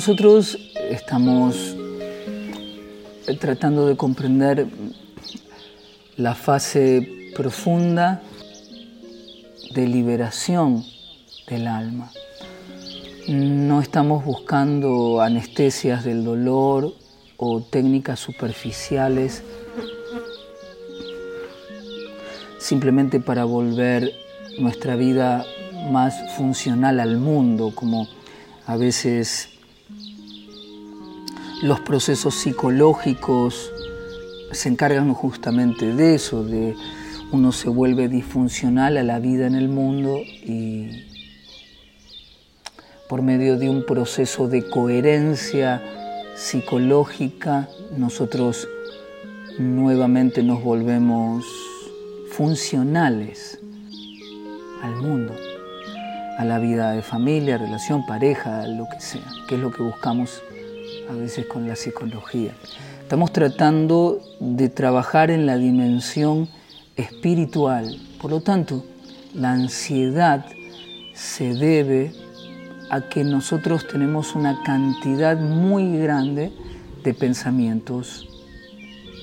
Nosotros estamos tratando de comprender la fase profunda de liberación del alma. No estamos buscando anestesias del dolor o técnicas superficiales simplemente para volver nuestra vida más funcional al mundo, como a veces los procesos psicológicos se encargan justamente de eso, de uno se vuelve disfuncional a la vida en el mundo y por medio de un proceso de coherencia psicológica nosotros nuevamente nos volvemos funcionales al mundo, a la vida de familia, relación, pareja, lo que sea, que es lo que buscamos a veces con la psicología. Estamos tratando de trabajar en la dimensión espiritual. Por lo tanto, la ansiedad se debe a que nosotros tenemos una cantidad muy grande de pensamientos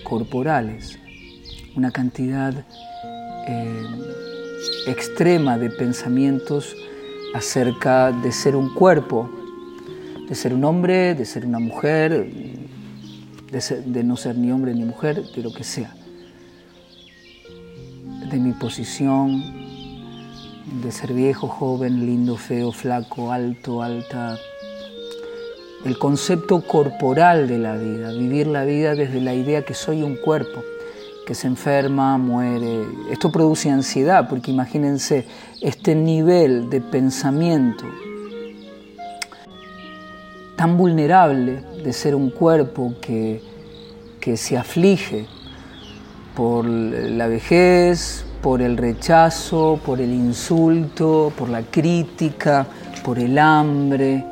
corporales, una cantidad eh, extrema de pensamientos acerca de ser un cuerpo, de ser un hombre, de ser una mujer, de, no ser ni hombre ni mujer, de lo que sea, de mi posición, de ser viejo, joven, lindo, feo, flaco, alto, alta, el concepto corporal de la vida, vivir la vida desde la idea que soy un cuerpo, que se enferma, muere. Esto produce ansiedad, porque imagínense este nivel de pensamiento tan vulnerable de ser un cuerpo que, que se aflige por la vejez, por el rechazo, por el insulto, por la crítica, por el hambre,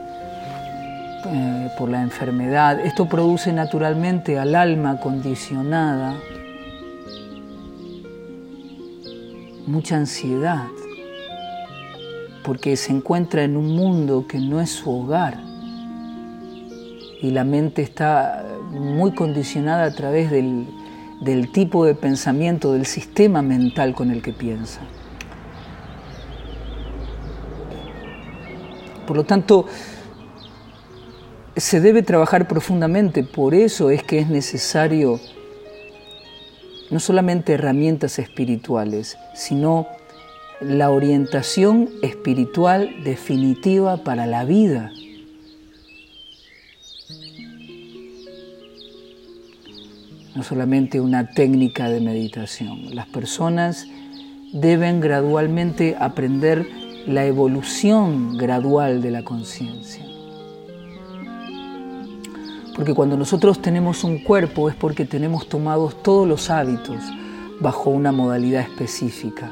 eh, por la enfermedad. Esto produce naturalmente al alma condicionada mucha ansiedad, porque se encuentra en un mundo que no es su hogar y la mente está muy condicionada a través del, tipo de pensamiento, del sistema mental con el que piensa. Por lo tanto, se debe trabajar profundamente, por eso es que es necesario no solamente herramientas espirituales, sino la orientación espiritual definitiva para la vida. No solamente una técnica de meditación. Las personas deben gradualmente aprender la evolución gradual de la conciencia. Porque cuando nosotros tenemos un cuerpo es porque tenemos tomados todos los hábitos bajo una modalidad específica,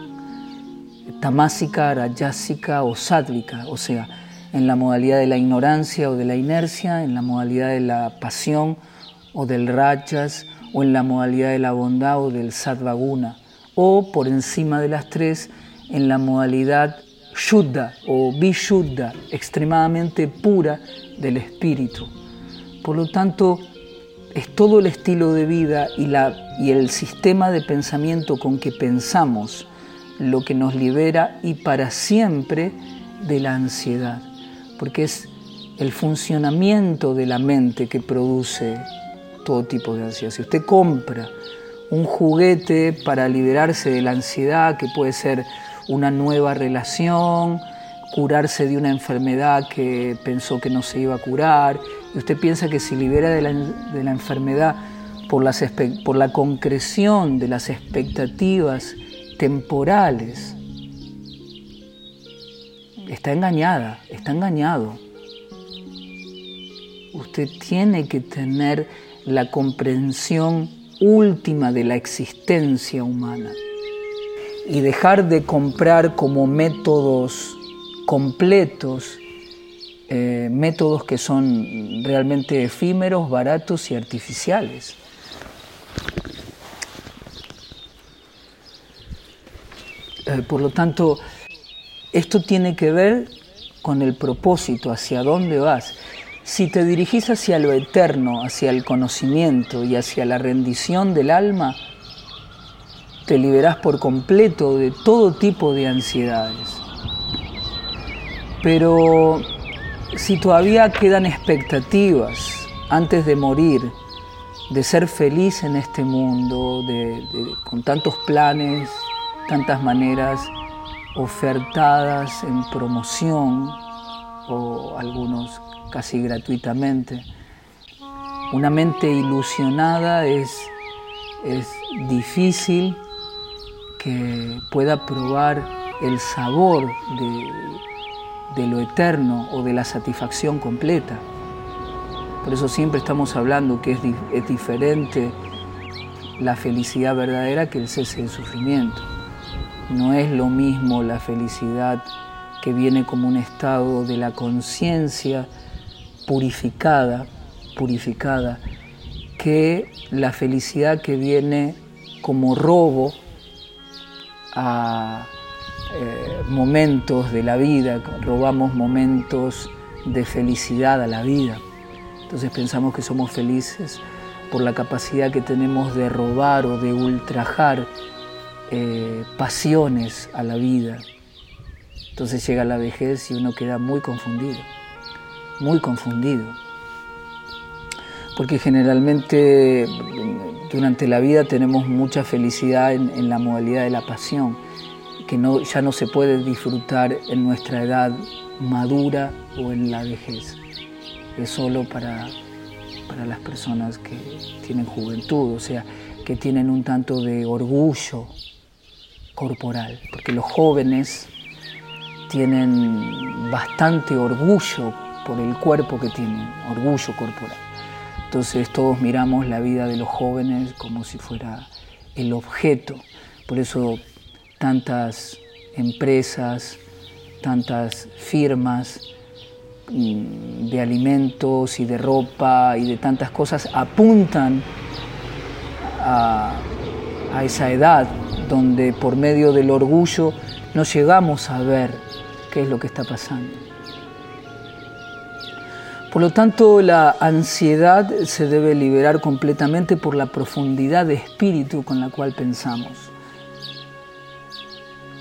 tamásica, rayásica o sádvica, o sea, en la modalidad de la ignorancia o de la inercia, en la modalidad de la pasión o del rajas o en la modalidad de la bondad o del sadvaguna, o por encima de las tres en la modalidad shuddha o vishuddha, extremadamente pura del espíritu. Por lo tanto, es todo el estilo de vida y, la, y el sistema de pensamiento con que pensamos lo que nos libera y para siempre de la ansiedad, porque es el funcionamiento de la mente que produce todo tipo de ansiedad. Si usted compra un juguete para liberarse de la ansiedad, que puede ser una nueva relación, curarse de una enfermedad que pensó que no se iba a curar, y usted piensa que se libera de la, enfermedad por, la concreción de las expectativas temporales, está engañada, está engañado. Usted tiene que tener la comprensión última de la existencia humana y dejar de comprar como métodos completos eh, métodos que son realmente efímeros, baratos y artificiales. Eh, por lo tanto, esto tiene que ver con el propósito, hacia dónde vas. Si te dirigís hacia lo eterno, hacia el conocimiento y hacia la rendición del alma, te liberás por completo de todo tipo de ansiedades. Pero si todavía quedan expectativas antes de morir, de ser feliz en este mundo, con tantos planes, tantas maneras ofertadas en promoción o algunos casi gratuitamente. Una mente ilusionada es, es difícil que pueda probar el sabor de, de lo eterno o de la satisfacción completa. Por eso siempre estamos hablando que es, es diferente la felicidad verdadera que el cese del sufrimiento. No es lo mismo la felicidad que viene como un estado de la conciencia purificada, purificada, que la felicidad que viene como robo a eh, momentos de la vida, robamos momentos de felicidad a la vida. Entonces pensamos que somos felices por la capacidad que tenemos de robar o de ultrajar eh, pasiones a la vida. Entonces llega la vejez y uno queda muy confundido, muy confundido. Porque generalmente durante la vida tenemos mucha felicidad en, la modalidad de la pasión, que no, ya no se puede disfrutar en nuestra edad madura o en la vejez. Es solo para, para las personas que tienen juventud, o sea, que tienen un tanto de orgullo corporal, porque los jóvenes tienen bastante orgullo por el cuerpo que tienen, orgullo corporal. Entonces todos miramos la vida de los jóvenes como si fuera el objeto. Por eso tantas empresas, tantas firmas mm, de alimentos y de ropa y de tantas cosas apuntan a, a esa edad donde por medio del orgullo no llegamos a ver qué es lo que está pasando. Por lo tanto, la ansiedad se debe liberar completamente por la profundidad de espíritu con la cual pensamos.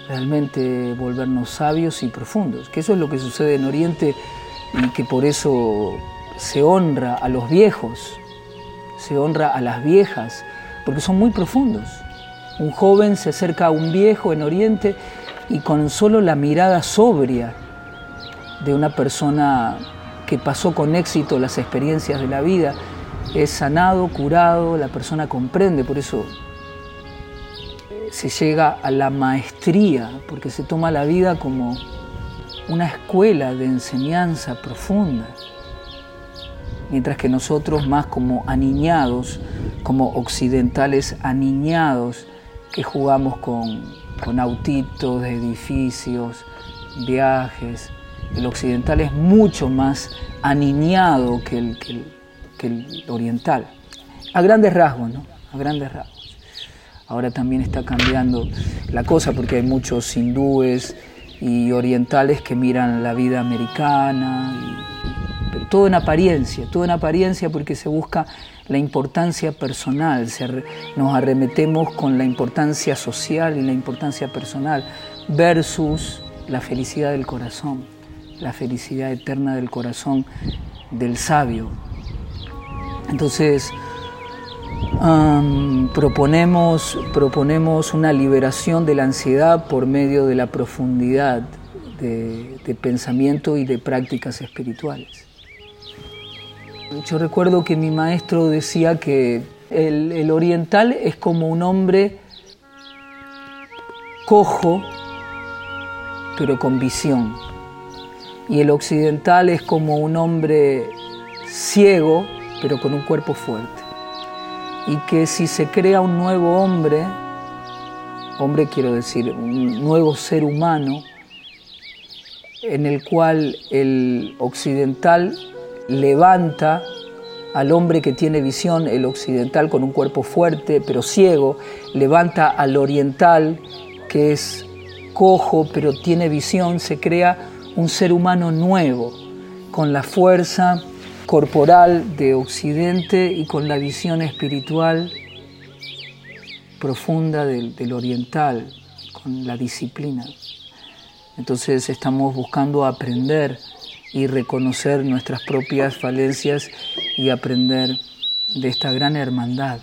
Realmente volvernos sabios y profundos, que eso es lo que sucede en Oriente y que por eso se honra a los viejos, se honra a las viejas, porque son muy profundos. Un joven se acerca a un viejo en Oriente y con solo la mirada sobria de una persona que pasó con éxito las experiencias de la vida, es sanado, curado, la persona comprende, por eso se llega a la maestría, porque se toma la vida como una escuela de enseñanza profunda, mientras que nosotros más como aniñados, como occidentales aniñados, que jugamos con, con autitos edificios, viajes. El occidental es mucho más aniñado que el, oriental. A grandes rasgos, ¿no? A grandes rasgos. Ahora también está cambiando la cosa porque hay muchos hindúes y orientales que miran la vida americana, pero todo en apariencia, todo en apariencia porque se busca la importancia personal, nos arremetemos con la importancia social y la importancia personal versus la felicidad del corazón, la felicidad eterna del corazón del sabio. Entonces, proponemos, proponemos una liberación de la ansiedad por medio de la profundidad de pensamiento y de prácticas espirituales. Yo recuerdo que mi maestro decía que el, oriental es como un hombre cojo, pero con visión. Y el occidental es como un hombre ciego, pero con un cuerpo fuerte. Y que si se crea un nuevo hombre, hombre quiero decir, un nuevo ser humano, en el cual el occidental levanta al hombre que tiene visión, el occidental con un cuerpo fuerte pero ciego, levanta al oriental que es cojo pero tiene visión, se crea un ser humano nuevo, con la fuerza corporal de Occidente y con la visión espiritual profunda del, oriental, con la disciplina. Entonces estamos buscando aprender y reconocer nuestras propias falencias y aprender de esta gran hermandad.